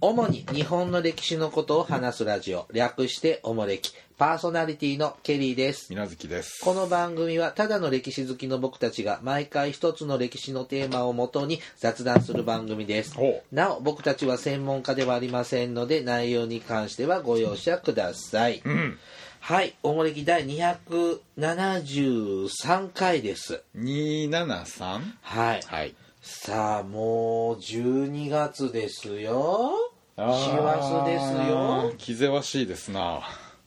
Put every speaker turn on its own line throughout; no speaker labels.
主に日本の歴史のことを話すラジオ。略しておもれきパーソナリティのケリーです。
水無月です。
この番組はただの歴史好きの僕たちが毎回一つの歴史のテーマをもとに雑談する番組です。
ほ
なお僕たちは専門家ではありませんので内容に関してはご容赦ください、
うん。
はい。おもれき第273回です。
273
はい。
はい
さあもう12月ですよ。師走ですよ。
気ぜわしいですな。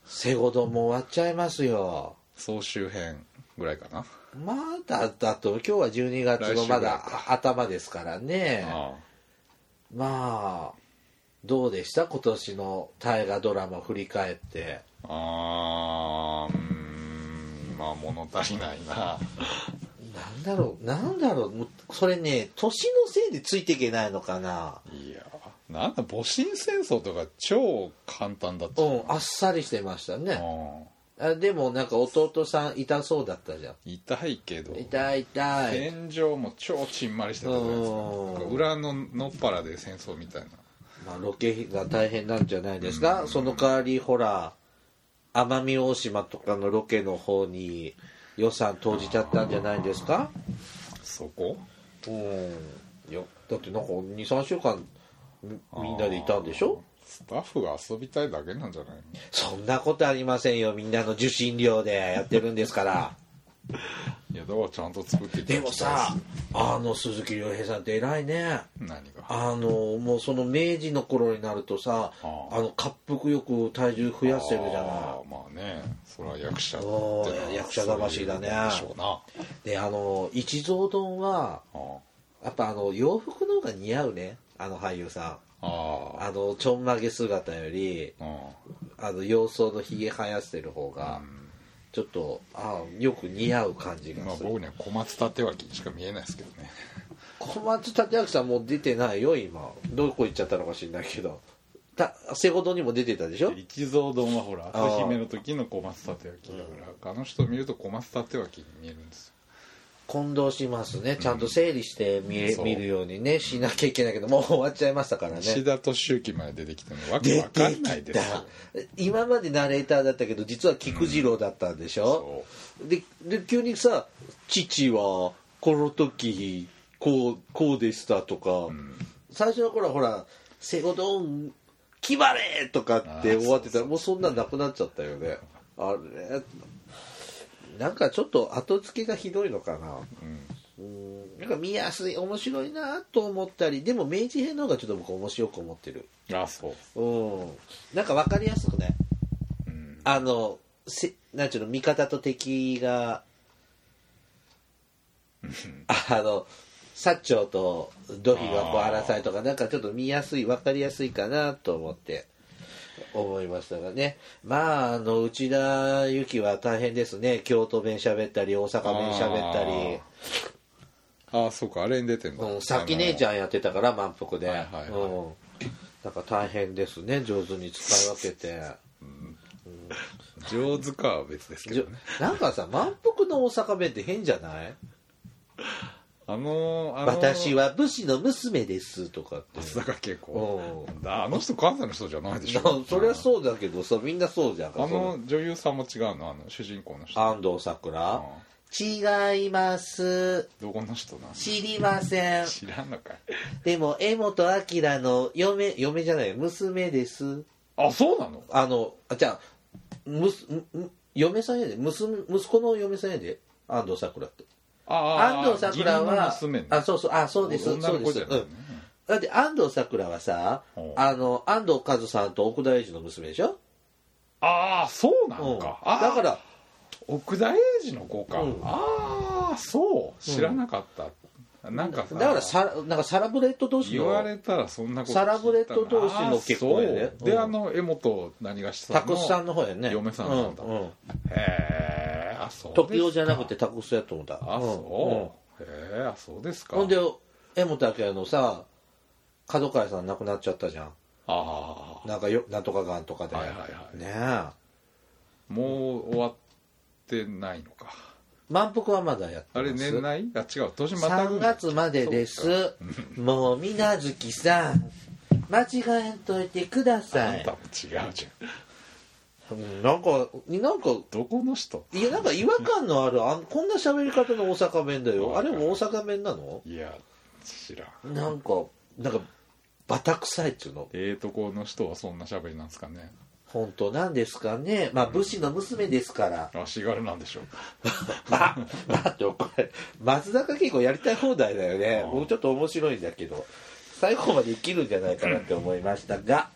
セゴドも終わっちゃいますよ。
総集編ぐらいかな。
まだだと今日は12月のまだ頭ですからね。
あ
まあどうでした？今年の大河ドラマ振り返って。
ああーうーんまあ物足りないな
なんだろうなんだろうもうそれね年のせいでついていけないのかな。い
やなんだ戊辰戦争とか超簡単だった。
うんあっさりしてましたね。
うん。
あでもなんか弟さん痛そうだったじゃん。
痛いけど。
痛い痛い。
天井も超ちんまりしてたじゃないです
うん。
か裏ののっぱらで戦争みたいな。
まあ、ロケ費が大変なんじゃないですか、その代わりほら奄美大島とかのロケの方に予算投じちゃったんじゃないですか？
そこ？
うん。いやだってなんか23週間みみんなでいたんでしょ？
スタッフが遊びたいだけなんじゃないの？
そんなことありませんよ。みんなの受信料でやってるんですから
いやだからちゃんと作って
でもさあの鈴木亮平さんって偉いね。
何が？
あのもうその明治の頃になるとさ
あ
あ。の滑腹よく体重増やせるじゃない。
まあね。それは役者って
役者魂だね。
でしょうな。
であの一蔵丼は
あ
やっぱあの洋服の方が似合うね。あの俳優さ
あ
ん。
あ
あ。のちょんまげ姿より
あ
あの洋装のひげ生やしてる方がちょっとあよく似合う感じ
まあ
がする、
僕には小松立脇にしか見えないですけどね。
小松立明さんもう出てないよ今。どこ行っちゃったのか知んないけど。たセゴドにも出てたでしょ？
一蔵丼はほら
あー。
篤姫の時の小松立脇だから、あの人見ると小松立脇に見えるんですよ
混同しますね。ちゃんと整理して見,、
そう。
見るようにねしなきゃいけないけどもう終わっちゃいましたからね。
石田敏行まで出てきてもわけ
出
わか
て
んないですよ。
今までナレーターだったけど実は菊次郎だったんでしょ、でで急にさ「父はこの時こうこうでした」とか、最初の頃はほら「セゴドン決まれ!」とかって終わってたらもうそんなんなくなっちゃったよね。あれ？なんかちょっと後付けがひどいのかな。うん。なんか見やすい面白いなと思ったりでも明治編の方がちょっと僕面白く思ってる。
あそう。
うん。なんか分かりやすくね
うん。
あのせなんちゅうの味方と敵があの薩長と土肥がこう争いとかなんかちょっと見やすい分かりやすいかなと思って思いましたがね。まああの内田有紀は大変ですね。京都弁喋ったり大阪弁喋ったり。
ああそうかあれに出てんだ、
うん、さっき姉ちゃんやってたから満腹で、
はいはいはい。
うん。なんか大変ですね。上手に使い分けて。
上手かは別ですけどね。
なんかさ満腹の大阪弁って変じゃない？
あのあの
私は武士の娘ですとかって。
松坂慶子。あの人関西の人じゃないでしょ。
な そりゃそうだけどさみんなそうじゃん。か
あの女優さんも違うの？あの主人公の人。
安藤サクラ。違います。
どこの人なん
知りません。
知らんのかい。
でも江本明の嫁嫁じゃない娘です。
あそうなの？
あのあじゃあむすむむ嫁さんやで。娘息子の嫁さんやで。安藤サクラって安藤サクラはあそうそうあそうです
女
そうです。うん。だって安藤サクラはさ
う。ん
あの安藤和さんと奥田英二の娘でしょ、
ああそうな
うん
のか、あー
だから
奥田英二の子か、
うん。
ああそう。知らなかった、なんかさ
だからさなんかサラブレッド同士
言わ
の
れたらそんなこと
サラブレッド同士の結婚やね
で、
う。ん
あの江本何がしさんの
タクスさんの方やね。
嫁さんなんだ。
うんうん。
へえあそう
時代じゃなくてタクスやと思った。
あ
うん
そう、へえあそうですか。
うんほんで江本明のさ角川さん亡くなっちゃったじゃん。
ああ
なんかよなんとかがんとかで、
はいはいはい。
ねえ。
もう終わってないのか。
満腹はまだやって
あれ年内？あ違う。年またぐ
3月までです。もう水無月さん間違えんといてくだ
あ
さい。
んたも違うじゃん
うん。なんかなんか
どこの人？
いやなんか違和感のあるあんこんな喋り方の大阪弁だよ。あれも大阪弁なの？
いや知らん。
なんかなんかバタ臭いっつうの。
ええとこの人はそんな喋りなんですかね？
本当？なんですかね？まあ武士の娘ですから。
足軽なんでしょう。
ま あだってこれ松坂慶子やりたい放題だよね。
うん
もうちょっと面白いんだけど最後まで生きるんじゃないかなって思いましたが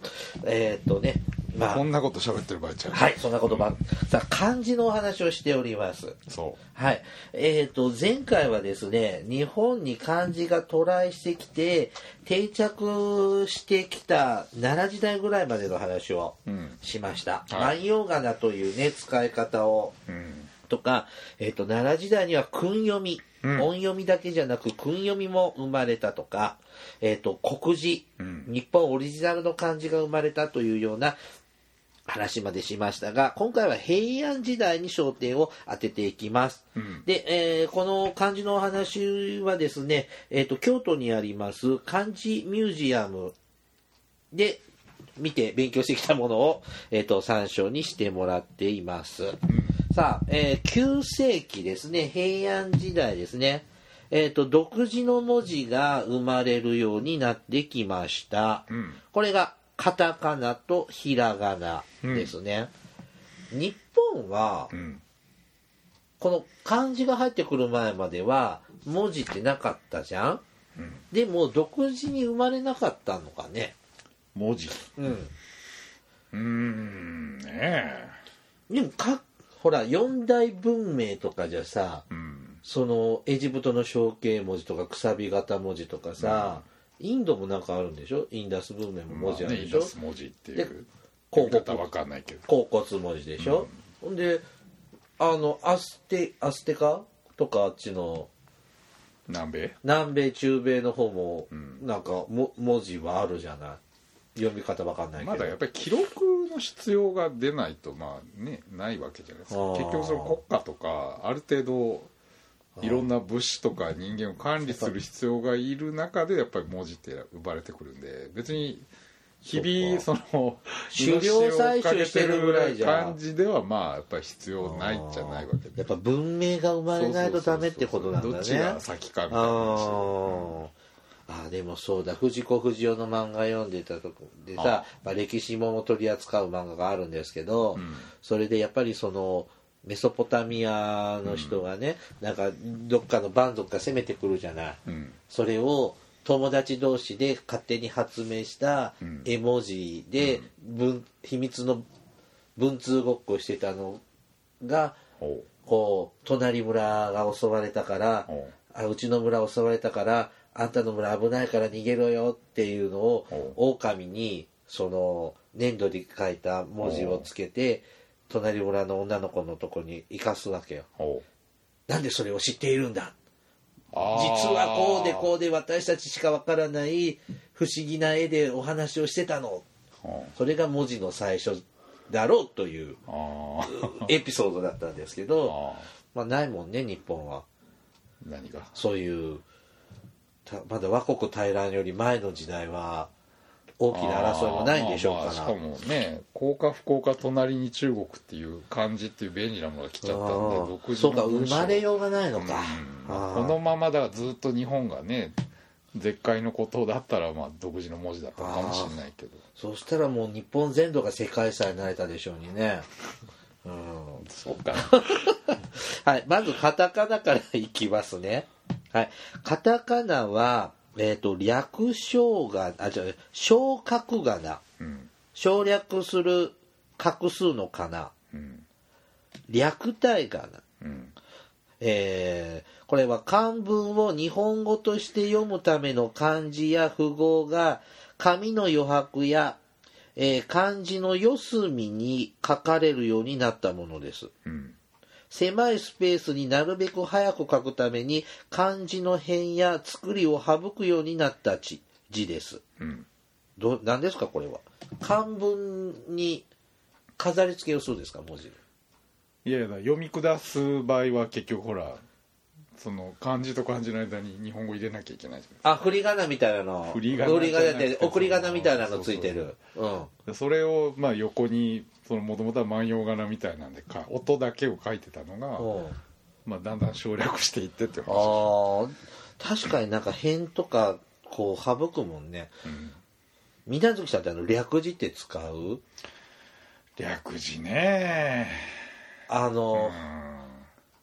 えーっとねまあ。
こんなこと喋ってる場合ちゃう。
はいそんな言葉さあ漢字のお話をしております。
そ
はい。えっ、と、前回はですね、日本に漢字が渡来してきて、定着してきた奈良時代ぐらいまでの話を
ううん。
しました。
はい。
万葉仮名というね、使い方を、
うん。
とか、えっ、と、奈良時代には訓読み、
うん。
音読みだけじゃなく訓読みも生まれたとか、えっ、と、国字、
うん。
日本オリジナルの漢字が生まれたというような話までしましたが、今回は平安時代に焦点を当てていきます。
うん
で、えーこの漢字のお話はですね、えっ、と、京都にあります漢字ミュージアムで見て勉強してきたものを、えっ、と、参照にしてもらっています。さあ、えー9世紀ですね、平安時代ですね。えっ、と、独自の文字が生まれるようになってきました。
うん
これがカタカナとひらがなですね。日本は
う、ん。
この漢字が入ってくる前までは文字ってなかったじゃん？
うん。
でも独自に生まれなかったのかね？
文字。
うん。
うーん。ねえ。
でもかほら四大文明とかじゃさ
うん。
そのエジプトの象形文字とかくさび型文字とかさ、インドもなんかあるんでしょ？インダス文明も文字あるでしょ、
まあねインダス文字ってい
で
う。
こう
言い方わかんないけど。
甲骨文字でしょ、ほんであのアステアステカとかあっちの
南米？
南米中米の方も
ん。
なんかも文字はあるじゃない？読み方わかんないけど、
まだやっぱり記録の必要が出ないとまあねないわけじゃないですか。結局その国家とかある程度いろんな物資とか人間を管理する必要がいる中でやっぱり文字って生まれてくるんで別に日々その
狩猟採集してるぐらいじゃ。
感じではまあやっぱり必要ないんじゃないわけで。
やっぱ文明が生まれないとダメってことなんだね。
どっちが先かみたいな
あ
話
ー。あーでもそうだ。藤子不二雄の漫画読んでたとこでさまあ、歴史もの取り扱う漫画があるんですけど、
ん。
それでやっぱりそのメソポタミアの人がね、なんかどっかの蛮族が攻めてくるじゃない、
うん。
それを友達同士で勝手に発明した
うん。
絵文字で文秘密の文通ごっこしてたのがこう隣村が襲われたからあうちの村襲われたからあんたの村危ないから逃げろよっていうのを狼にその粘土で書いた文字をつけて隣村の女の子のとこに生かすわけよ。なんでそれを知っているんだ？実はこうでこうで私たちしかわからない不思議な絵でお話をしてたの。それが文字の最初だろうという エピソードだったんですけど
あ
まあないもんね日本は。
ー何が？
そういうたまだ倭国大乱より前の時代は大きな争いもないんでしょうから
しかもね幸か不幸か隣に中国っていう漢字っていう便利なものが来ちゃったんで独自
そうか生まれようがないのか、
うん。このままだずっと日本がね絶海のことだったらまあ独自の文字だったかもしれないけど。
そしたらもう日本全土が世界遺産になれたでしょうにね。うん。
そうか。
はい、まずカタカナからいきますね。はい、カタカナは、えっ、と、略称が、あ、じゃ小角仮名。
うん
省略する画数の仮名。
うん
略体仮名。
うん
えーこれは漢文を日本語として読むための漢字や符号が紙の余白や、えー漢字の四隅に書かれるようになったものです。
うん
狭いスペースになるべく早く書くために漢字の辺や作りを省くようになった字字です。
うん。
ど何ですかこれは。漢文に飾り付けをするんですか文字
いやいや読み下す場合は結局ほらその漢字と漢字の間に日本語入れなきゃいけないじ
あ振り仮名みたいなの。
振り仮名
振り仮名っ
じゃなくて
て送り仮名みたいなのついてる。
それをまあ横にもともとは万葉仮名みたいなんでか音だけを書いてたのが、
う。ん
まあ、だんだん省略していってって話。
あ確かになんか辺とかこう省くもんね。
うん。
水月さんってあの略字って使う？
略字ね。
あ
うん。
の、
は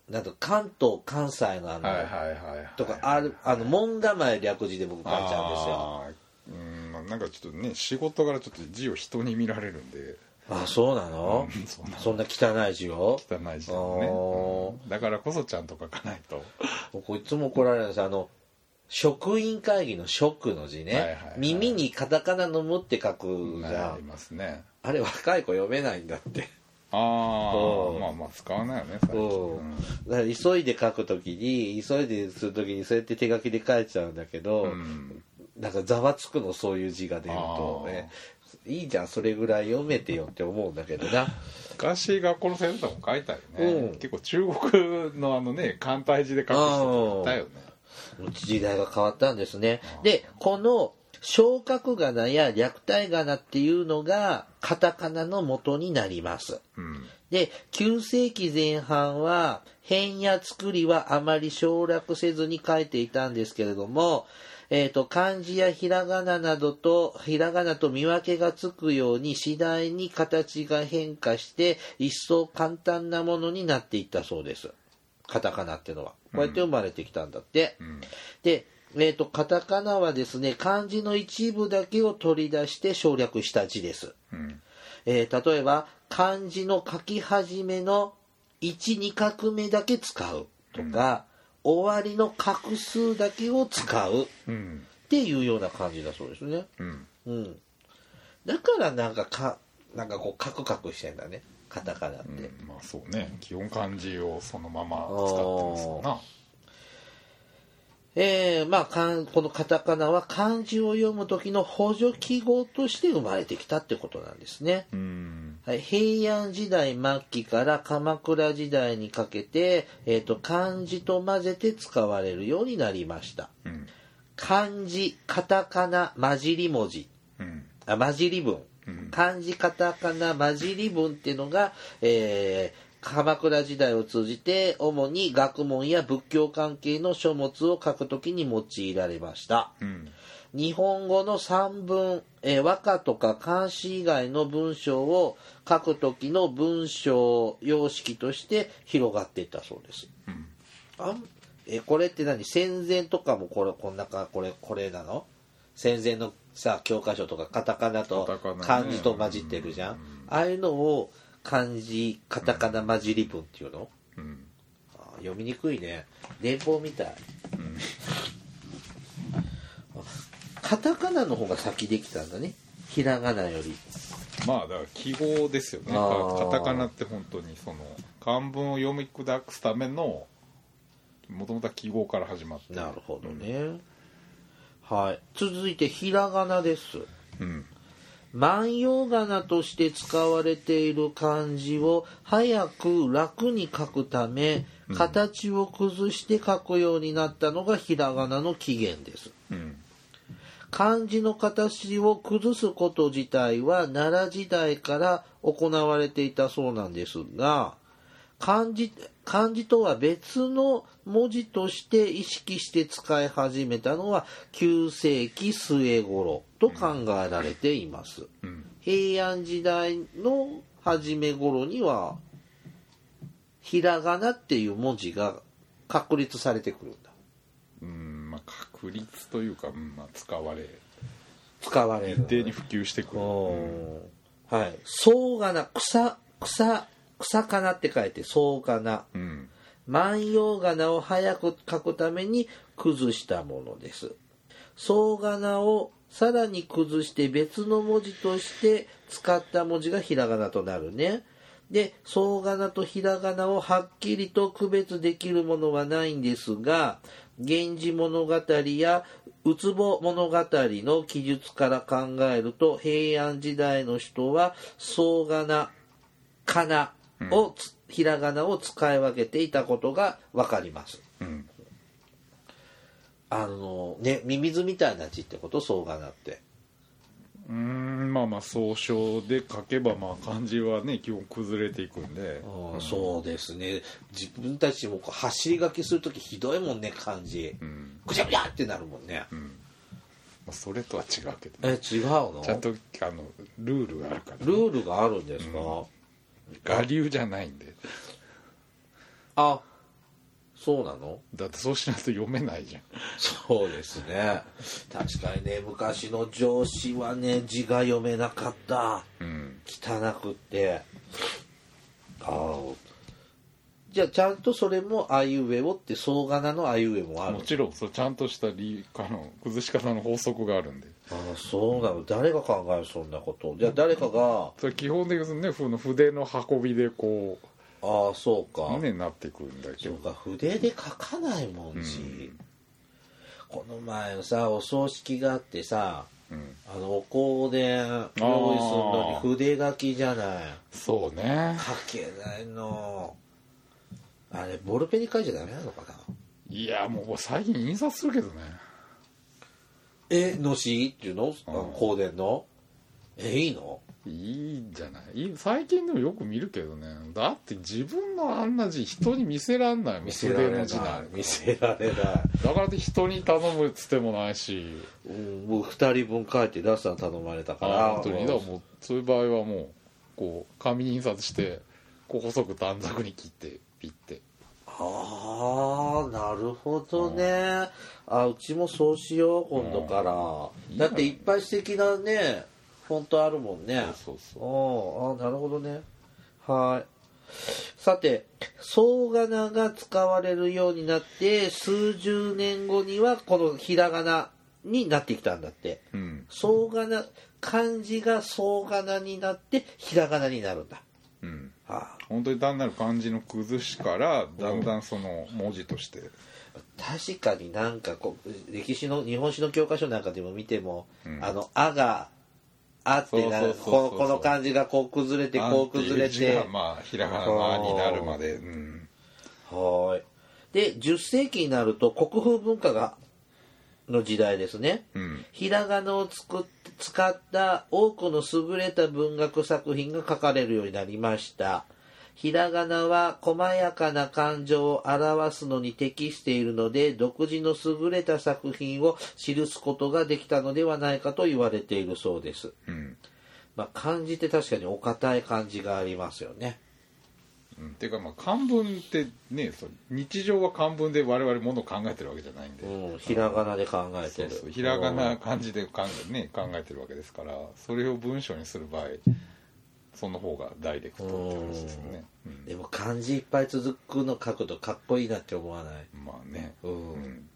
なんか関東関西のあの、
いはいはいはい。
とかあるあの門構え略字で僕書いちゃうんですよ。
うん。まあなんかちょっとね仕事柄ちょっと字を人に見られるんで
あそうなの、
うんそんな
そんな汚い字を？
汚い字でも
あ
ね、うん。だからこそちゃんと書かないと。
僕いつも怒られるんですあの職員会議の職の字ね、
はいはいはい。
耳にカタカナの「む」って書くじゃん。
ありますね。
あれ若い子読めないんだって。
あ
うん。
あまあまあ使わないよね最近。
うん。
うん
だから急いで書くときに急いでするときにそうやって手書きで書いちゃうんだけど、
うん。
なんかざわつくのそういう字が出ると。ねいいじゃんそれぐらい読めてよって思うんだけどな。
昔学校の先生も書いたよね、
うん。
結構中国のあのね簡体字で書く人いたよね。
時代が変わったんですね。でこの昇格仮名や略体仮名っていうのがカタカナの元になります。
うん。
で9世紀前半は変や作りはあまり省略せずに書いていたんですけれども、えー、と漢字やひらがななどとひらがなと見分けがつくように次第に形が変化して一層簡単なものになっていったそうです。カタカナっていうのは。こうやって生まれてきたんだって、
うん。
で、えー、とカタカナはですね漢字の一部だけを取り出して省略した字です。
うん。
えー例えば漢字の書き始めの12画目だけ使うとか、終わりの画数だけを使うっ
うん
ていうような感じだそうですね。
うん
うん。だからなんかか、なんかこうカクカクしてんだね。カタカナって。
うんまあそうね基本漢字をそのまま使ってますよな
えーまあかん、このカタカナは漢字を読む時の補助記号として生まれてきたってことなんですね。
うん。
はい、平安時代末期から鎌倉時代にかけて、えー、と漢字と混ぜて使われるようになりました。
うん。
漢字カタカナ混じり文字。
うん。
あ混じり文。
うん。
漢字カタカナ混じり文っていうのが、えー鎌倉時代を通じて主に学問や仏教関係の書物を書くときに用いられました。
うん。
日本語の散文、えー和歌とか漢詩以外の文章を書く時の文章様式として広がっていったそうです。
うん。
あん？えーこれって何？戦前とかもこれこんなかこれこれなの？戦前のさ教科書とかカタカナと漢字と混じってるじゃん、ああいうのを漢字カタカナ混じり文っていうの、
うん
あー読みにくいね。年俸みたい。
うん
カタカナの方が先できたんだね。ひらがなより。
まあだから記号ですよね。カタカナって本当にその漢文を読み砕くためのもともとは記号から始まって。
なるほどね、はい。続いてひらがなです。
うん
万葉仮名として使われている漢字を早く楽に書くため形を崩して書くようになったのがひらがなの起源です。
うん。
漢字の形を崩すこと自体は奈良時代から行われていたそうなんですが漢字漢字とは別の文字として意識して使い始めたのは9世紀末頃と考えられています。
うん。
平安時代の初め頃にはひらがなっていう文字が確立されてくるんだ。
うんまあ確率というか、うんまあ、使われ
使われる
一定に普及してくる、
おーはい。草がな草草草かなって書いて草がな
うん。
万葉仮名を早く書くために崩したものです。草仮名をさらに崩して別の文字として使った文字がひらがなとなるね。で草仮名とひらがなをはっきりと区別できるものはないんですが「源氏物語」や「ウツボ物語」の記述から考えると平安時代の人は草仮名かなをつ、ひらがなを使い分けていたことが分かります。
うん。
あのねミミズみたいな字ってこと？総仮名って。
うーんまあまあ総称で書けばまあ漢字はね基本崩れていくんで。
ああそうですね。自分たちもこう走り書きする時ひどいもんね漢字。
うん。
ぐちゃぐちゃってなるもんね。
うん。まあ、それとは違うけど
え
ね
違うの？
ちゃんとあのルールがあるから
ルールがあるんですか、
我流じゃないんで。
あそうなの？
だってそうしないと読めないじゃん。
そうですね。確かにね昔の上司はね字が読めなかった。
うん。
汚くって。ああじゃあちゃんとそれもあいうえおって総仮名のあいうえもある？
もちろんそうちゃんとした理あの崩し方の法則があるんで
ああそうなの。誰が考えるそんなこと？じゃあ誰かが
それ基本的にねふの筆の運びでこ
ああそうか、
うねなってくるんだけど。
そうか筆で書かないもん字、この前のさお葬式があってさ
うん。
あのお香で用意するのに筆書きじゃない。
そうね。
書けないの。あれボールペンに書いちゃダメなのかな？い
やもう最近印刷するけどね
えのしっていうの？あの香典の？えいいの？
いいんじゃない？最近でもよく見るけどね。だって自分のあんな字人に見せらんない
見せられない。見せられない、
だからって人に頼むつってもないし。
うん、もう2人分書いて出すの頼まれたから。
あ本当に。だもうそういう場合はもうこう紙に印刷してこう細く短冊に切ってピッて
ああなるほどね。あうちもそうしよう今度から。だっていっぱい素敵なねフォントあるもんね。
そうそう
ああなるほどね。はい。さて総仮名が使われるようになって数十年後にはこのひらがなになってきたんだって。
うん。
総仮名漢字が総仮名になってひらがなになるんだ。
うん
あ
本当に単なる漢字の崩しからだんだんその文字として。
確かになんかこう歴史の日本史の教科書なんかでも見ても、
うん。
あの「あ」が「あ」ってなるこのこの漢字がこう崩れてこう崩れ
て。まあひらがなの「あ」になるまで。うん。
はーい。で10世紀になると国風文化がの時代ですね。
うん。
ひらがなを作っ使った多くの優れた文学作品が書かれるようになりました。ひらがなは細やかな感情を表すのに適しているので独自の優れた作品を記すことができたのではないかと言われているそうです、
うん。
まあ、漢字って確かにお堅い漢字がありますよね
うん。っていうかまあ漢文ってねそう日常は漢文で我々ものを考えてるわけじゃないんで、
うんひらがなで考えてる。
そうそうひらがな漢字で考え,、ね、考えてるわけですからそれを文章にする場合その方がダイレクトって話ですよね、うん。
でも漢字いっぱい続くの書くとかっこいいなって思わない？
まあね。
うん。
うん。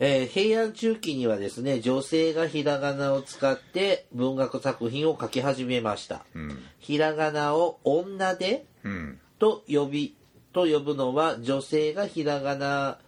えー平安中期にはですね女性がひらがなを使って文学作品を書き始めました。
うん。
ひらがなを女で
うん
と呼びと呼ぶのは女性がひらがな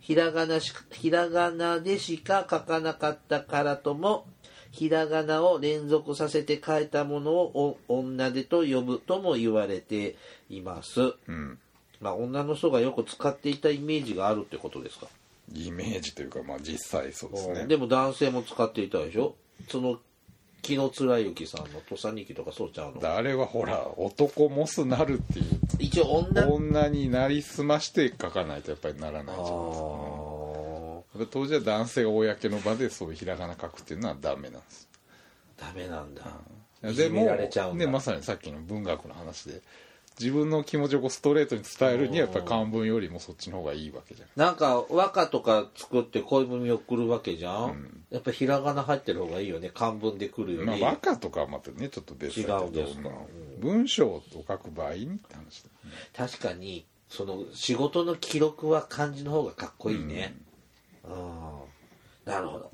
ひらがなしひらがなでしか書かなかったからともひらがなを連続させて書いたものをお女でと呼ぶとも言われています。
うん。
まあ女の人がよく使っていたイメージがあるってことですか？
イメージというかまあ実際そうですね。
でも男性も使っていたでしょ？その紀貫之さんの「土佐日記」とかそうちゃうの？
あれはほら男モスなるっていう。
一応女？
女になりすまして書かないとやっぱりならないじゃないですか。当時は男性が公の場でそういうひらがな書くっていうのはダメなんです。
ダメなんだ。うん。だ。
ね、まさにさっきの文学の話で自分の気持ちをこうストレートに伝えるにはやっぱり漢文よりもそっちの方がいいわけじゃない
なんか和歌とか作って恋文を送るわけじゃん、やっぱひらがな入ってる方がいいよね。漢文で来るより、
まあ和歌とかはまたねちょっと別だけど
違うんですか
うん文章を書く場合にって話だ
確かにその仕事の記録は漢字の方がかっこいいね。うん。なるほど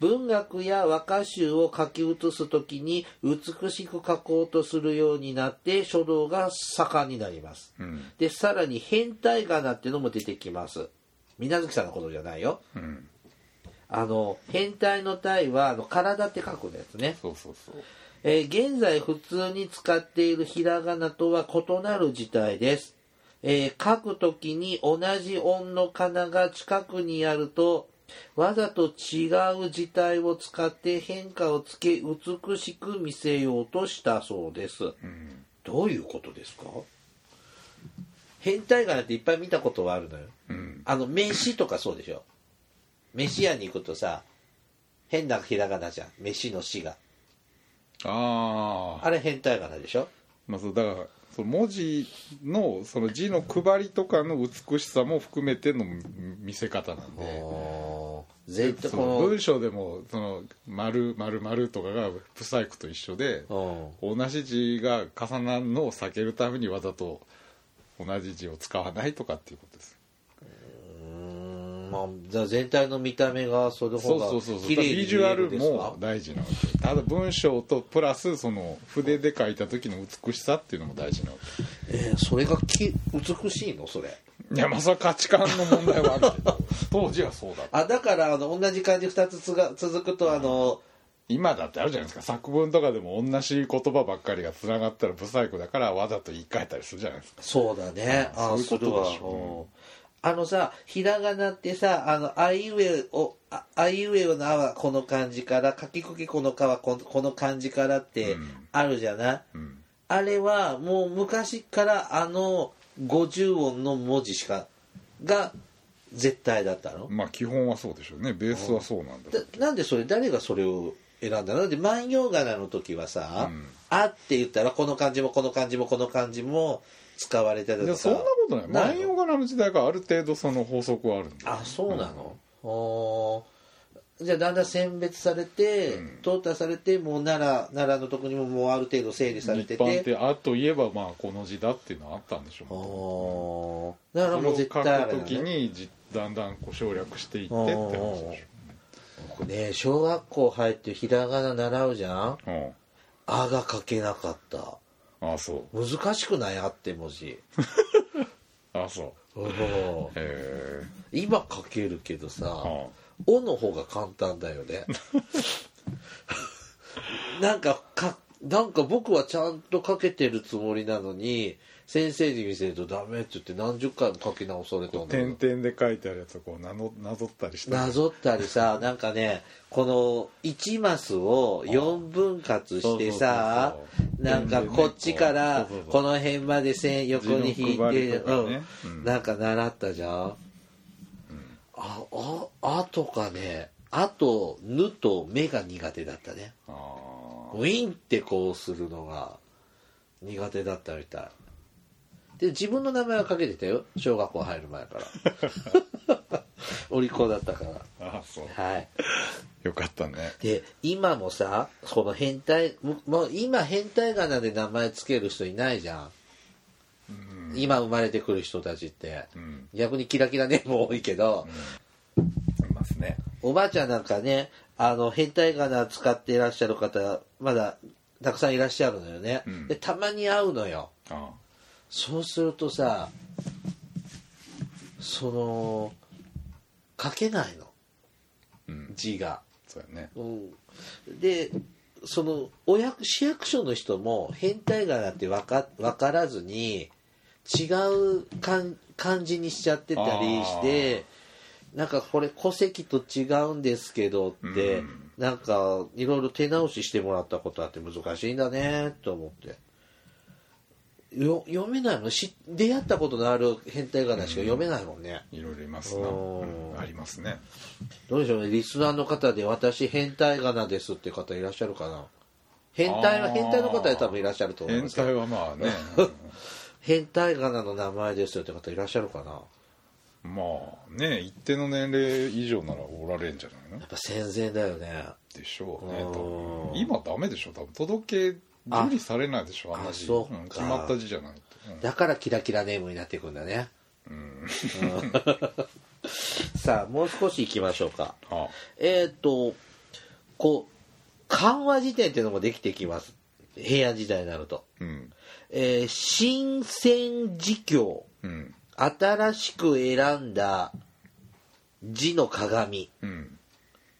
文学や和歌集を書き写す時に美しく書こうとするようになって書道が盛んになります。
うん。
でさらに変態仮名っていうのも出てきます。水無月さんのことじゃないよ。
うん。
あの変態の体はあの体って書くんですね。
そうそうそう。
えー現在普通に使っているひらがなとは異なる字体です。えー書くときに同じ音のかなが近くにあると、わざと違う字体を使って変化をつけ美しく見せようとしたそうです。
うん
どういうことですか？変態仮名っていっぱい見たことはあるのよ。
うん
あの、飯とかそうでしょ。飯屋に行くとさ、変なひらがなじゃん。飯の死が。
ああ
あれ変態仮名でしょ？
まあそうだからその文字のその字の配りとかの美しさも含めての見せ方なんで。
絶対
文章でもその丸丸丸とかが不細工と一緒で。同じ字が重なるのを避けるためにわざと同じ字を使わないとかっていうことです
まあ、じゃあ全体の見た目がそれ
そう
方が
そうそうそう
綺麗に見
ビジュアルも大事なわけ。ただ文章とプラスその筆で書いた時の美しさっていうのも大事なわ
えーそれがき美しいの？それ。
けいやまあそれは価値観の問題はあるけど。当時はそうだった。
あだからあの同じ漢字2つつが続くとあの
今だってあるじゃないですか。作文とかでも同じ言葉ばっかりがつながったら不細工だからわざと言い換えたりするじゃないですか。
そうだね。あ
そういうことでしょ
うんあのさひらがなってさあのあいうえおああいうえおの「あ」はこの漢字からかきくけこの「か」はこのこの漢字からって
うん。
あるじゃない、
うん。
あれはもう昔からあの50音の文字しかが絶対だったの？
まあ基本はそうでしょうね。ベースはそうなんだ
だなんでそれ誰がそれを選んだの？で万葉仮名の時はさ「
うん。
あ」って言ったらこの漢字もこの漢字もこの漢字も使われてたとか。
そんなことない。万葉仮名の時代がある程度その法則はある
あそうなの、おー。じゃあだんだん選別されて、
うん。
淘汰されてもう奈良奈良のとこにももうある程度整理されて
一般
て
ってあといえばまあこの字だっていうのはあったんでしょう
おー。だからもう絶対あれだ、
く時
ね、
にじだんだんこう省略していってって話でし
僕ね。小学校入ってひらがな習うじゃん？
ょうん「
あ」が書けなかった
ああそう。
難しくない？あって文字。
ああそう。
今書けるけどさ
は「
お」の方が簡単だよね。なんかかなんか僕はちゃんと書けてるつもりなのに先生に見せるとダメって言って何十回も書き直されたんだ
点々で書いてあるやつをこうなのなぞったりして。
なぞったりさなんかねこの1マスを4分割してさなんかこっちからこの辺まで線横に引いて、
ね
う
うん。
ん、なんか習ったじゃん、あああとかねあと「ぬ」と「目」が苦手だったね。
あ
ウィンってこうするのが苦手だったみたい。で自分の名前はかけてたよ。小学校入る前から。お利口だったから。
ーあそう。
はい。
よかったね。
で今もさこの変態ももう今変態仮名で名前つける人いないじゃん、今生まれてくる人たちって、
うん。
逆にキラキラネーム多いけど、
いますね
おばあちゃんなんかねあの変態仮名使っていらっしゃる方まだたくさんいらっしゃるのよね、
うん。
でたまに会うのよ。
あ
そうするとさその書けないの。
うん。
字が。
そうやね。
うん、でそのお役市役所の人も変態仮名って分か分からずに違う漢漢字にしちゃってたりしてなんかこれ戸籍と違うんですけどって、
うん。
なんかいろいろ手直ししてもらったことあって難しいんだねと思って。よ読めないもん。し出会ったことのある変態仮名しか読めないもんね、
いろいろいますな、うん。ありますね。
どうでしょうね。リスナーの方で私変態仮名ですって方いらっしゃるかな？変態は変態の方で多分いらっしゃると思い
変
ますけど。
態はまあね。
変態仮名の名前ですよって方いらっしゃるかな？
まあね一定の年齢以上ならおられんじゃないの？
やっぱ戦前だよね。
でしょうね。今ダメでしょ？多分届け受理されないでしょ？あんな字
うか。
ん決まった字じゃないと、うん。
だからキラキラネームになっていくんだね。
うん。
さあもう少し行きましょうか。
あ。
えっ、とこう漢和辞典っていうのもできてきます。平安時代になると、
うん。
えー新鮮辞経
うん
新しく選んだ字の鏡。
うん。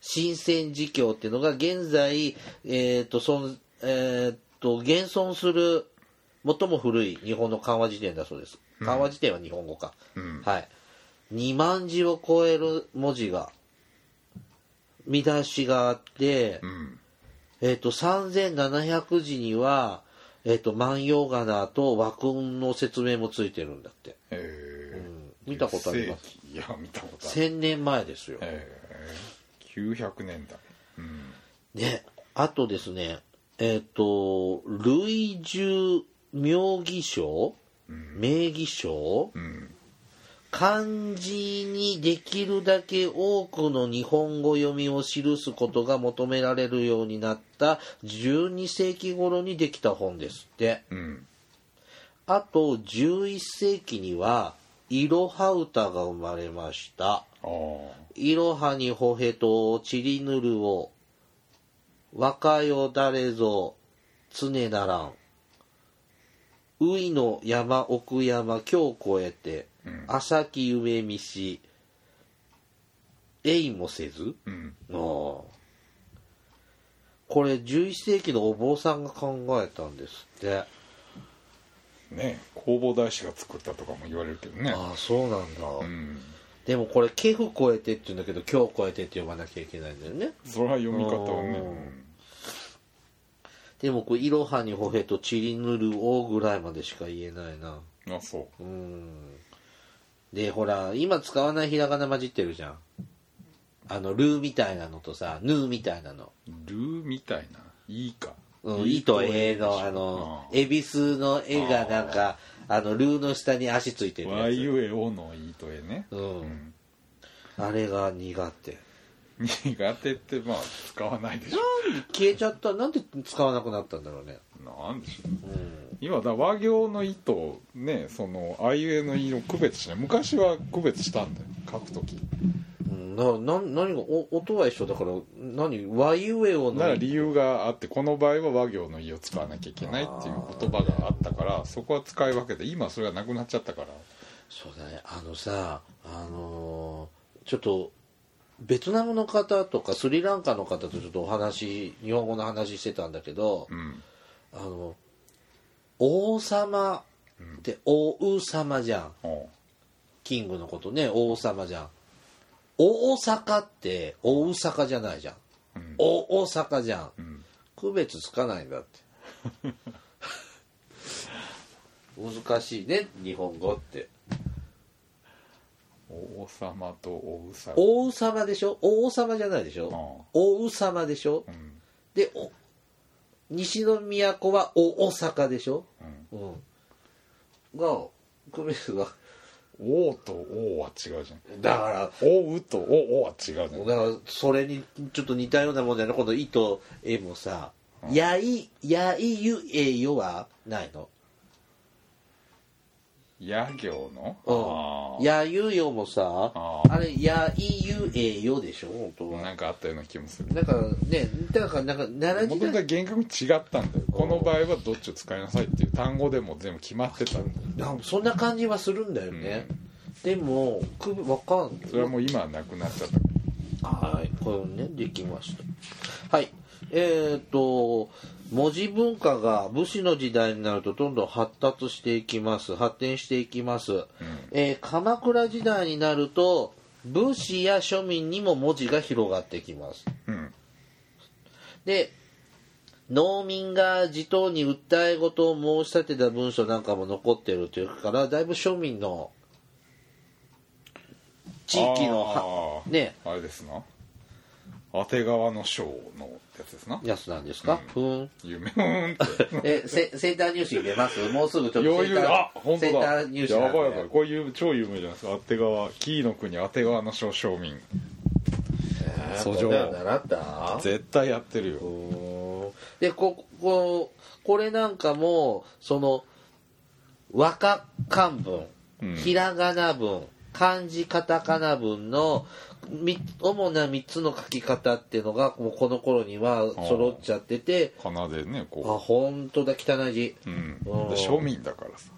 新鮮辞経っていうのが現在、えーとそんえーと現存する最も古い日本の漢和辞典だそうです。漢和辞典は日本語か、
うん。
はい。2万字を超える文字が見出しがあって、
うん。
えっ、と3700字にはえっ、と万葉仮名と和訓の説明もついてるんだって、見たことあります？
いや見たことある。
1000年前ですよ、
えー、900年代。うん。
ね、あとですね、えっ、と、類従名義書、名義書、
うん。
漢字にできるだけ多くの日本語読みを記すことが求められるようになった12世紀頃にできた本ですって。
うん。
あと11世紀には、いろは歌が生まれました。いろはにほへとちりぬるを、若よ誰ぞ常ならん。ういの山奥山今日越えて、朝き夢見し、えいもせず、
うん
これ11世紀のお坊さんが考えたんですって。
ね弘法大師が作ったとかも言われるけどね
ああ、そうなんだ。
うん
でもこれ、ケフ越えてって言うんだけど、今日越えてって呼ばなきゃいけないんだよね。
それは読み方はね
うんでもこれ、いろはにほへとちりぬるおぐらいまでしか言えないな。
うんあそう
うん。で、ほら、今使わないひらがな混じってるじゃん。あの、ルーみたいなのとさ、ヌーみたいなの。
ルーみたいないいか
うん、いとえの、あの、恵比寿の絵がなんか、あの、ルーの下に足ついてるやつ。
わゆえおのいいとえね
うん。あれが苦手。
苦手ってまあ使わないでしょ
消えちゃった？なんで使わなくなったんだろうね。
なんでしょう
うん。
今だ和行の「い」とねそのあいうえの「い」を区別しない昔は区別したんだよ書く時
うんなな何がお音は一緒だから何和ゆえを
だから理由があってこの場合は和行の「い」を使わなきゃいけないっていう言葉があったからそこは使い分けて今それがなくなっちゃったから。
そうだね。あのさあのーちょっとベトナムの方とかスリランカの方とちょっとお話日本語の話してたんだけど、
うん。
あの王様って王様じゃん。
おう。
キングのことね王様じゃん大阪って大阪じゃないじゃん、
うん。
お大阪じゃん。
うん。
区別つかないんだって。難しいね日本語って。
王様と王様。
王様でしょ？王様じゃないでしょ？
あ
王様でしょ？
うん。
でお西の都はお大阪でしょ？
うん。
うん。が区別が
王と王は違うじゃん。
だから
王と王は違うじゃん。
だからそれにちょっと似たようなもんだよね。この「い」と「え」もさ「やい」「やいゆえよ」はないの
野行の？
うん「やゆよ」もさ
あ
あれ「やいゆえよ」でしょ？本当は。
なんかあったような気もする。
なんかねだからなんか奈良時代。
厳格に違ったんだよ。この場合はどっちを使いなさいっていう単語でも全部決まってたんだよ。
そんな感じはするんだよね、でもくわかん
それはもう今はなくなっちゃった。
はい、これね、できました。はい。えっ、と、文字文化が武士の時代になるとどんどん発達していきます。発展していきます。えー鎌倉時代になると、武士や庶民にも文字が広がってきます。
うん
で、農民が地頭に訴え事を申し立てた文書なんかも残ってるというから、だいぶ庶民の地域のね、
あれですな当て川の章のやつですな。
やつなんですか、ふーん。
夢うんって。
え、セセンター入試入れます？もうすぐちょっと
余裕
センター
あ本当だ。
センター入試
やばいやばい。こういう超有名じゃないですか。当て川紀伊の国当て川の章庶民。
えー
訴状
習った？
絶対やってるよ。
うー。んでこここれなんかもその和歌漢文、
うん。
ひらがな文漢字カタカナ文のみ主な3つの書き方っていうのがもうこの頃には揃っちゃってて
かなでね
あ
こ
本当だ汚い字。
う、うん、庶民だからさ。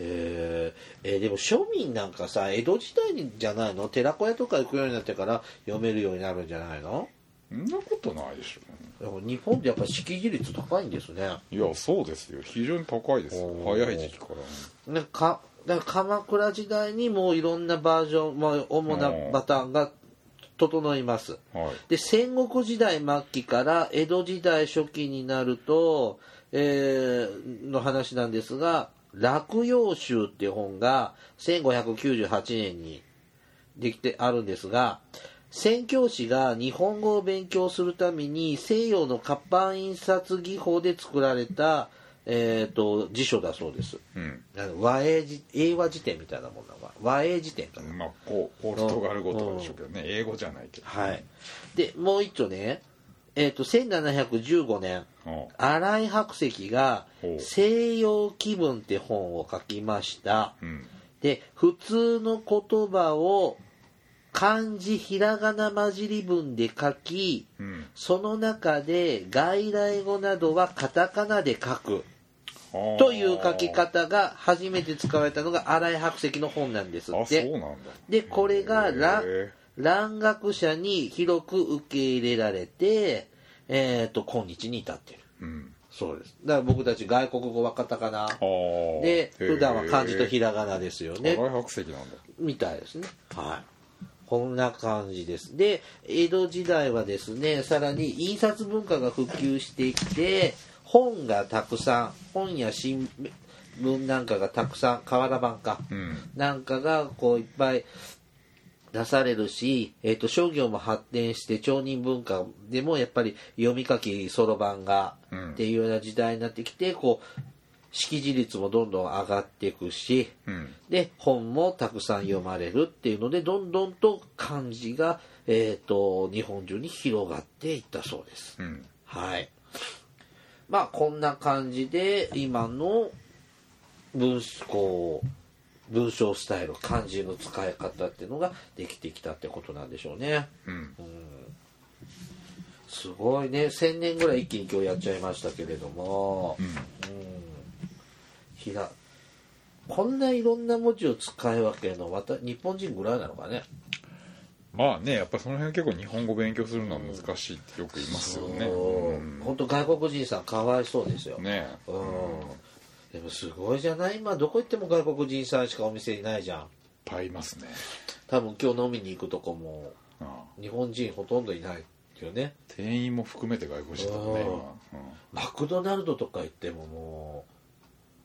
へー。えーでも庶民なんかさ江戸時代にじゃないの？寺子屋とか行くようになってから読めるようになるんじゃないの？
そんなことないでしょ。
日本ってやっぱ識字率高いんですね。
いやそうですよ。非常に高いです早い時期から。
なんかだから鎌倉時代にもういろんなバージョン、まあ、主なパターンが整います。
はい。
で戦国時代末期から江戸時代初期になると、えーの話なんですが「落葉集」っていう本が1598年にできてあるんですが宣教師が日本語を勉強するために西洋の活版印刷技法で作られた、えー、と辞書だそうです。
うん。
和英辞英和辞典みたいなものか和英辞典か。な
まあこうポルトガル語とかでしょうけどね。英語じゃないけど。
はい。で、もう一丁ね、えっ、と、1715年、
う。ん
新井白石が西洋気分って本を書きました。
うん。
で、普通の言葉を漢字ひらがな混じり文で書き、
うん。
その中で外来語などはカタカナで書くという書き方が初めて使われたのが新井白石の本なんですって。で、これが蘭学者に広く受け入れられて、えっ、と、今日に至っている。
ーうん
そうです。だから僕たち外国語はカタカナ。で、普段は漢字とひらがなですよね。
赤い白石なんだ
みたいですね。はい。こんな感じです。で、江戸時代はですね、さらに印刷文化が普及してきて、本がたくさん、本や新聞なんかがたくさん、瓦版か。
うん
なんかがこういっぱい出されるし、えっと商業も発展して町人文化でもやっぱり読み書きそろばんが
うん
っていうような時代になってきてこう識字率もどんどん上がっていくし
うん
で本もたくさん読まれるっていうのでどんどんと漢字が、えっと日本中に広がっていったそうです。
うん
はい。まあこんな感じで今の文こう文章スタイル漢字の使い方っていうのができてきたってことなんでしょうね。
うん。
すごいね。1000年ぐらい一気に今日やっちゃいましたけれども、
うん。
うん。ひらこんないろんな文字を使い分けるのまた日本人ぐらいなのかね。
まあねやっぱその辺結構日本語勉強するのは難しいってよく言いますよね。う。ん。
本当外国人さんかわいそうですよ。
ね。
うん。でもすごいじゃない。今どこ行っても外国人さんしかお店にないじゃん。
いっぱいいますね。
多分今日飲みに行くとこも日本人ほとんどいないよね。
店員も含めて外国人だもんね
マクドナルドとか行ってもも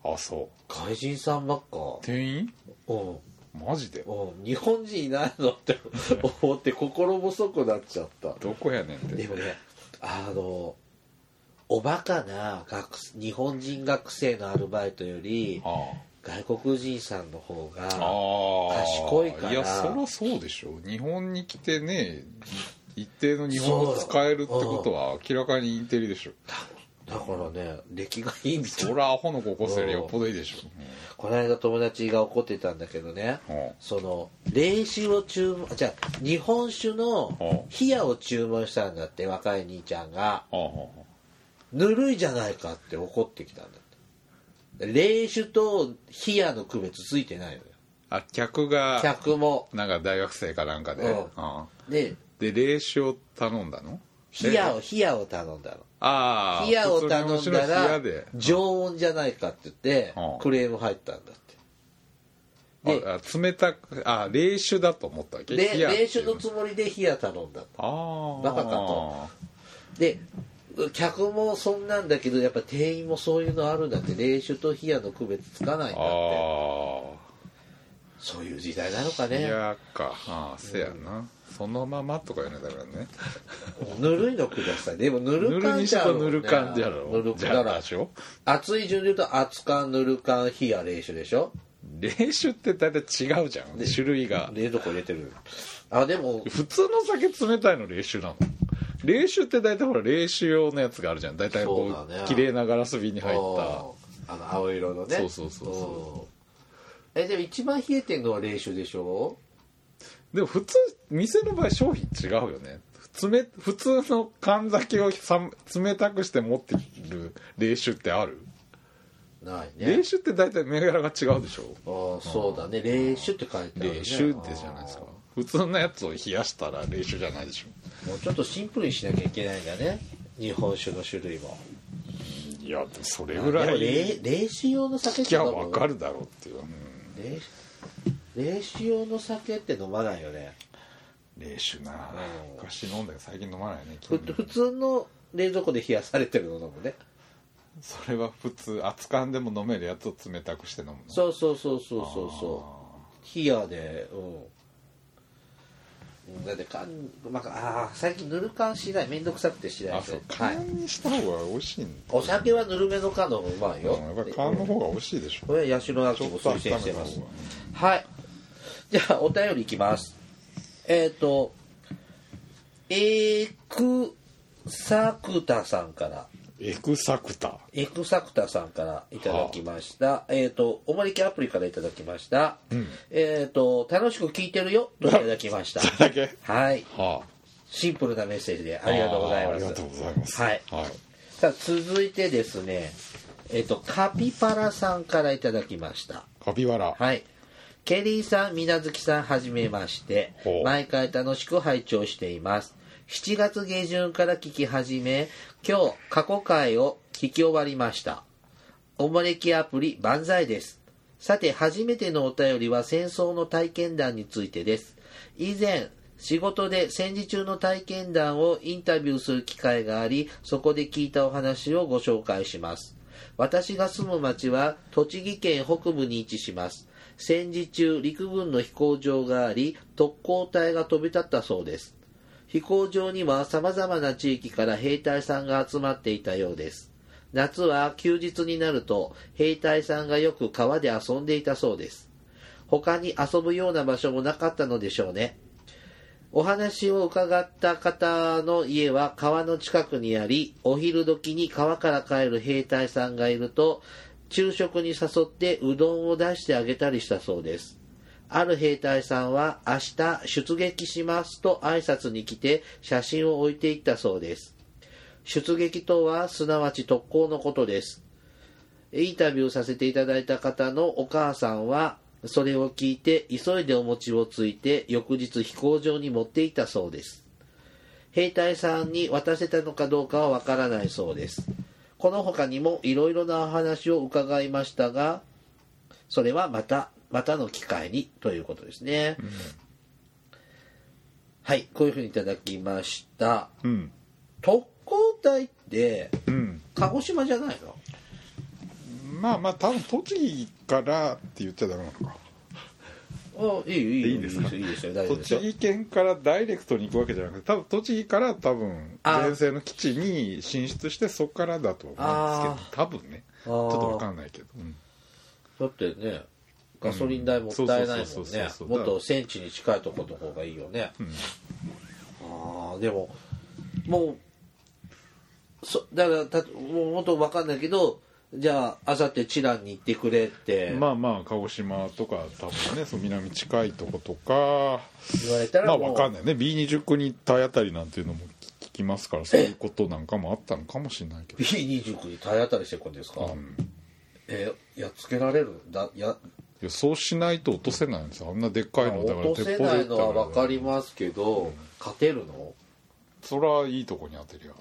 今あそう
う。外人さんばっか。
店員？
うん
マジで？
うん日本人いないのって 思って心細くなっちゃった。
どこやねんって。
でもねあのおバカな学日本人学生のアルバイトより
あ
外国人さんの方が
ああ。あ
賢いから。
いやそりゃそうでしょ日本に来てね一定の日本語使えるってことは明らかにインテリでしょ
だからね出来がいいみたい。
そりゃアホの高校生よりよっぽどいいでしょ。
この間友達が怒ってたんだけどね
うん。
その冷酒を注文じゃあ日本酒の
は
冷やを注文したんだって若い兄ちゃんが。
ああ
ぬるいじゃないかって怒ってきたんだって。冷酒と冷やの区別ついてないのよ。
あ客が
客も。
なんか大学生かなんかで、
うん。
ああ
で
で冷酒を頼んだの？
冷やを冷やを頼んだの。
ああ
冷やを頼んだら常温じゃないかって言って
うん。
クレーム入ったんだって。で
冷たくあ冷酒だと思ったわけ？
で
冷
酒のつもりで冷や頼んだ
ああ
バカかと。で客もそんなんだけどやっぱ店員もそういうのあるんだって。冷酒と冷やの区別つかないんだって。
あ
そういう時代なのか
あ
ね。
いやか。ああせやな、そのままとか言うねだからね。
ぬるいのください。でもぬ
ぬ
る感
るにし
じゃね。
ろぬる感じやろ
ぬるから
ゃあでしょ
熱い順で言うと熱燗ぬる燗冷や冷酒でしょ？
冷酒って大体違うじゃん。種類が。
冷蔵庫入れてる。あでも
普通の酒冷たいの冷酒なの。冷酒って大体ほら冷酒用のやつがあるじゃん。大体こ
そうだね。
う綺麗なガラス瓶に入った。
あの青色のね。
そうそうそうそ
う。ん。えでも一番冷えてるのは冷酒でしょ？
でも普通店の場合商品違うよね。冷普通の缶酒をさ冷たくして持ってる冷酒ってある、
ないね。
冷酒って大体銘柄が違うでしょ。
ああそうだね。冷酒って書いてある、ね、
冷酒ってじゃないですか。普通のやつを冷やしたら冷酒じゃないでしょ。
もうちょっとシンプルにしなきゃいけないんだね。日本酒の種類も。
いやそれぐらい
冷冷酒用の酒っ
聞きゃ
分
分かるだろうっていう、うん。
冷冷酒用の酒って飲まないよね。
冷酒な。
うん。
昔飲んだけど最近飲まないね
ふ普通の冷蔵庫で冷やされてるの飲むね。
それは普通熱燗でも飲めるやつを冷たくして飲むの。
そうそうそうそうそうそう。冷やでうん。うん。だって缶、まあ、あー最近ぬる缶しない。めんどくさくてしない
あそう。缶にした方が美味しいんだ。
お酒はぬるめの缶の方がうまいよ、
う。ん。やっぱり缶の方が美味しいでしょ。
これは八代亜紀も推薦してます。はいじゃあお便りいきますえっ、とエクサクタさんから
エクサクタ
エクサクタさんからいただきました。えっ、と、おもりきアプリからいただきました。えっ、と、楽しく聞いてるよ？といただきました。
だけ？
はい。
は
シンプルなメッセージでありがとうございます。
あーありがとうございます
はい。
はい
さあ、続いてですね、えっ、と、カピパラさんからいただきました。
カピバラ
はい。ケリーさん、みなずきさん、はじめまして毎回楽しく拝聴しています。7月下旬から聞き始め、今日、過去回を聞き終わりました。おもれきアプリ、万歳です。さて、初めてのお便りは戦争の体験談についてです。以前、仕事で戦時中の体験談をインタビューする機会があり、そこで聞いたお話をご紹介します。私が住む町は栃木県北部に位置します。戦時中、陸軍の飛行場があり、特攻隊が飛び立ったそうです。飛行場には様々な地域から兵隊さんが集まっていたようです。夏は休日になると兵隊さんがよく川で遊んでいたそうです。他に遊ぶような場所もなかったのでしょうね。お話を伺った方の家は川の近くにあり、お昼時に川から帰る兵隊さんがいると、昼食に誘ってうどんを出してあげたりしたそうです。ある兵隊さんは明日出撃しますと挨拶に来て写真を置いていったそうです。出撃とはすなわち特攻のことです。インタビューさせていただいた方のお母さんはそれを聞いて急いでお餅をついて翌日飛行場に持っていったそうです。兵隊さんに渡せたのかどうかはわからないそうです。この他にもいろいろなお話を伺いましたが、それはまた、またの機会にということですね。はい、こういうふうにいただきました。
うん
特攻隊って、
うん
鹿児島じゃないの？
まあまあ多分栃木からって言っちゃダメなのか。
あいいいい
いいですか？
いいですよ大丈夫ですよ。
栃木県からダイレクトに行くわけじゃなくて多分栃木から多分
あ
前線の基地に進出してそこからだと思うんですけど
あ
多分ね。ち
ち
ょっと分かんないけど、うん。
だってねガソリン代もったいないもんね。もっと戦地に近いところの方がいいよね、
ん。
ああでももうそだからたもう本当分かんないけどじゃああさってチランに行ってくれって。
まあまあ鹿児島とか多分ねその南近いとことか。
言われた
まあ
らもう、
分かんないね。B29 に体当たりなんていうのも聞きますからそういうことなんかもあったのかもしれないけど。
B29 に体当たりしてくるんですか、えやっつけられる？だや？
いやそうしないと落とせないんですよ。あんなでっかいのだから
落とせないのは分かりますけど、勝てるの？
そりゃいいとこに当てりゃ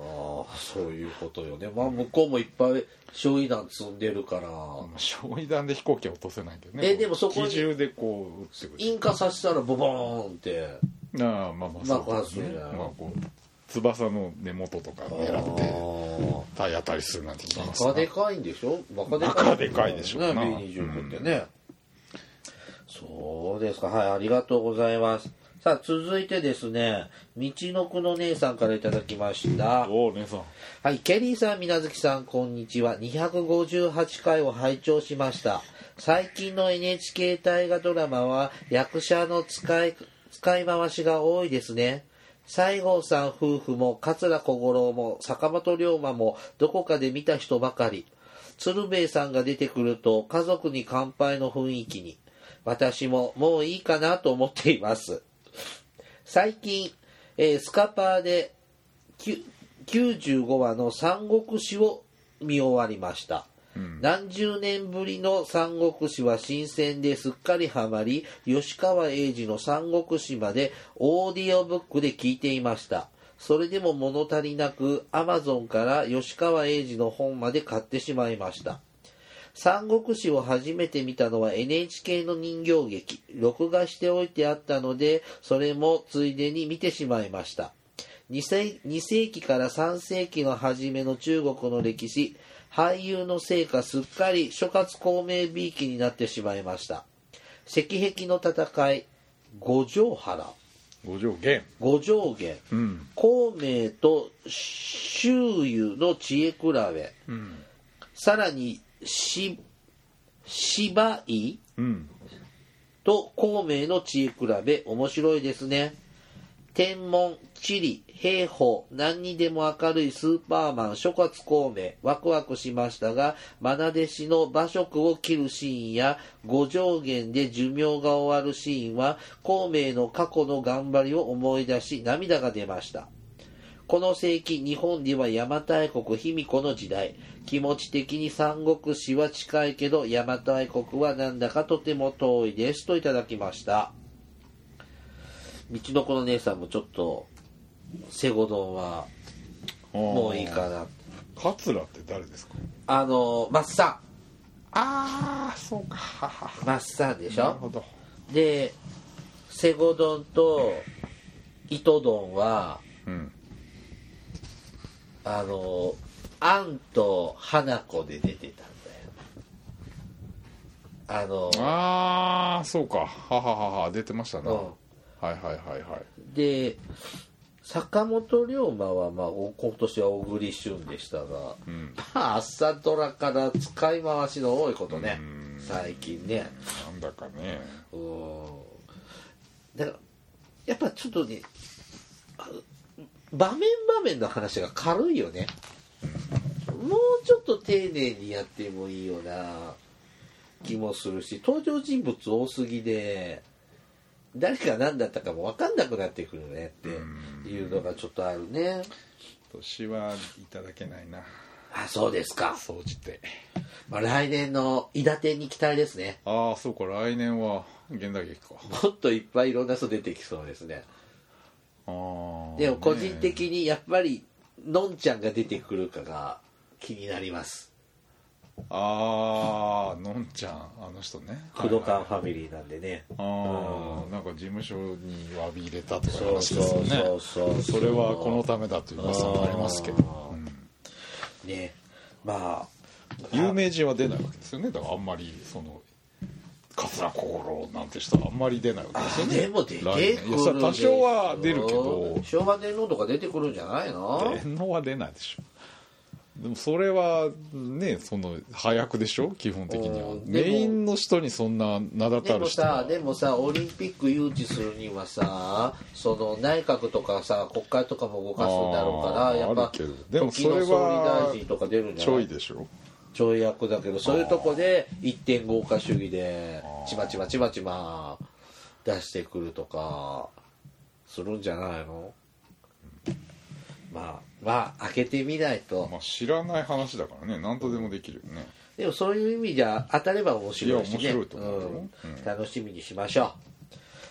ああそういうことよね。まあ向こうもいっぱい焼夷弾積んでるから、
焼夷弾で飛行機は落とせないけどね。
えでもそこに
機銃でこう撃ってくる
引火させたらボボーンって。
ああまあまあそう
爆発するじゃない
まあこう翼の根元とか狙って
あ
体当たりするなんて
バカでかいんでしょ？バカでかい
バカでかいでしょう
ね
な
B29 ってね、そうですか。はいありがとうございますさあ続いてですね道のくの姉さんからいただきました
おお姉さん
はい、ケリーさん、みなずきさん、こんにちは。258回を拝聴しました。最近の NHK 大河ドラマは役者の使い、使い回しが多いですね。西郷さん夫婦も桂小五郎も坂本龍馬もどこかで見た人ばかり。鶴瓶さんが出てくると家族に乾杯の雰囲気に。私ももういいかなと思っています。最近、えースカパーできゅ95話の三国志を見終わりました、何十年ぶりの三国志は新鮮ですっかりハマり吉川英治の三国志までオーディオブックで聞いていました。それでも物足りなく、アマゾンから吉川英治の本まで買ってしまいました。三国志を初めて見たのは NHK の人形劇。録画しておいてあったので、それもついでに見てしまいました。2世 ,2 世紀から3世紀の初めの中国の歴史、俳優のせいかすっかり諸葛孔明びいきになってしまいました。石壁の戦い、五条原、
五条元
五条元、
うん
孔明と周遊の知恵比べ、
うん
さらにし芝居
うん。
と孔明の知恵比べ面白いですね。天文地理兵法何にでも明るいスーパーマン諸葛孔明。ワクワクしましたが愛弟子の馬謖を切るシーンや五条元で寿命が終わるシーンは孔明の過去の頑張りを思い出し涙が出ましたこの世紀日本では邪馬台国卑弥呼の時代。気持ち的に三国志は近いけど邪馬台国はなんだかとても遠いですといただきました。道の子の姉さんもちょっとセゴドンはもういいかな。
桂って誰ですか？
あのマッサ。
ああそうか。
マッサンでしょ？
なるほど。
でセゴドンと糸ドンは
うん
あのアンと花子で出てたんだよ。あの
ああそうか。はははは出てましたな、
うん。
はいはいはいはい。
で坂本龍馬は、まあ、お今年は小栗旬でしたが、
うん。
まあ朝ドラから使い回しの多いことね。
うん。
最近ね。
なんだかね。
うん。だからやっぱちょっとねあ場面場面の話が軽いよね。もうちょっと丁寧にやってもいいような気もするし登場人物多すぎで誰が何だったかも分かんなくなってくるねっていうのがちょっとあるね。
年はいただけないな。
あそうですか、
総じて。
まあ、来年の伊達に期待ですね。
ああそうか来年は現代劇か。
もっといっぱいいろんな人出てきそうですねでも個人的にやっぱりのんちゃんが出てくるかが気になります。
ああのんちゃんあの人ね。
工藤館
はい
ファミリーなんでね。
はいああなんか事務所に詫び入れたとか話ですよね。
そうそうそう
それはこのためだという噂もありますけど、うん。
ね。まあ
有名人は出ないわけですよね。だからあんまりその桂小五郎なんて人はあんまり出ないわけですよね。
でも出てくる
多少は出るけど。
昭和天皇とか出てくるんじゃないの？
天皇は出ないでしょ。でもそれはねその早くでしょ？基本的には。メインの人にそんな名だ
でも
たる人。は
さでもさオリンピック誘致するにはさその内閣とかさ国会とかも動かすんだろうからやっぱ
でも
時
それは
大臣とか出る
ちょいでしょ
跳躍だけどそういうとこで一点豪華主義でちまちまちまちま出してくるとかするんじゃないの？まあまあ開けてみないと。
まあ知らない話だからね。何とでもできるよね。
でもそういう意味じゃ当たれば面白いしね。
いや面白いと思う
うん。楽しみにしましょう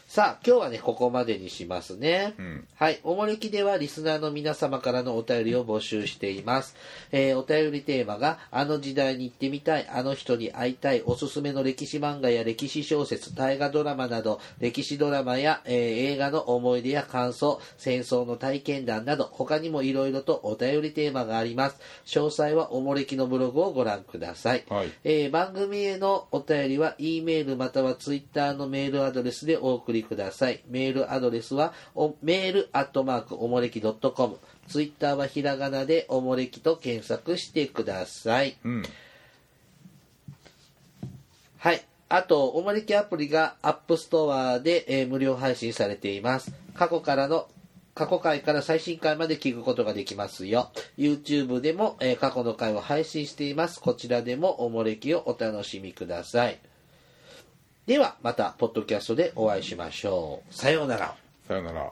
さあ今日はねここまでにしますね、
うん。
はいおもれきではリスナーの皆様からのお便りを募集しています、えーお便りテーマがあの時代に行ってみたいあの人に会いたいおすすめの歴史漫画や歴史小説大河ドラマなど歴史ドラマや、えー映画の思い出や感想戦争の体験談など他にもいろいろとお便りテーマがあります。詳細はおもれきのブログをご覧ください、
はい。
えー番組へのお便りは E メールまたは Twitter のメールアドレスでお送りくださいメールアドレスはおメールアットマークおもれき .com ツイッターはひらがなでおもれきと検索してください
うん
はいあとおもれきアプリが App Store で、えー無料配信されています過去からの過去回から最新回まで聞くことができますよ。YouTube でも、えー過去の回を配信しています。こちらでもおもれきをお楽しみください。では、また、ポッドキャストでお会いしましょう。さようなら。
さようなら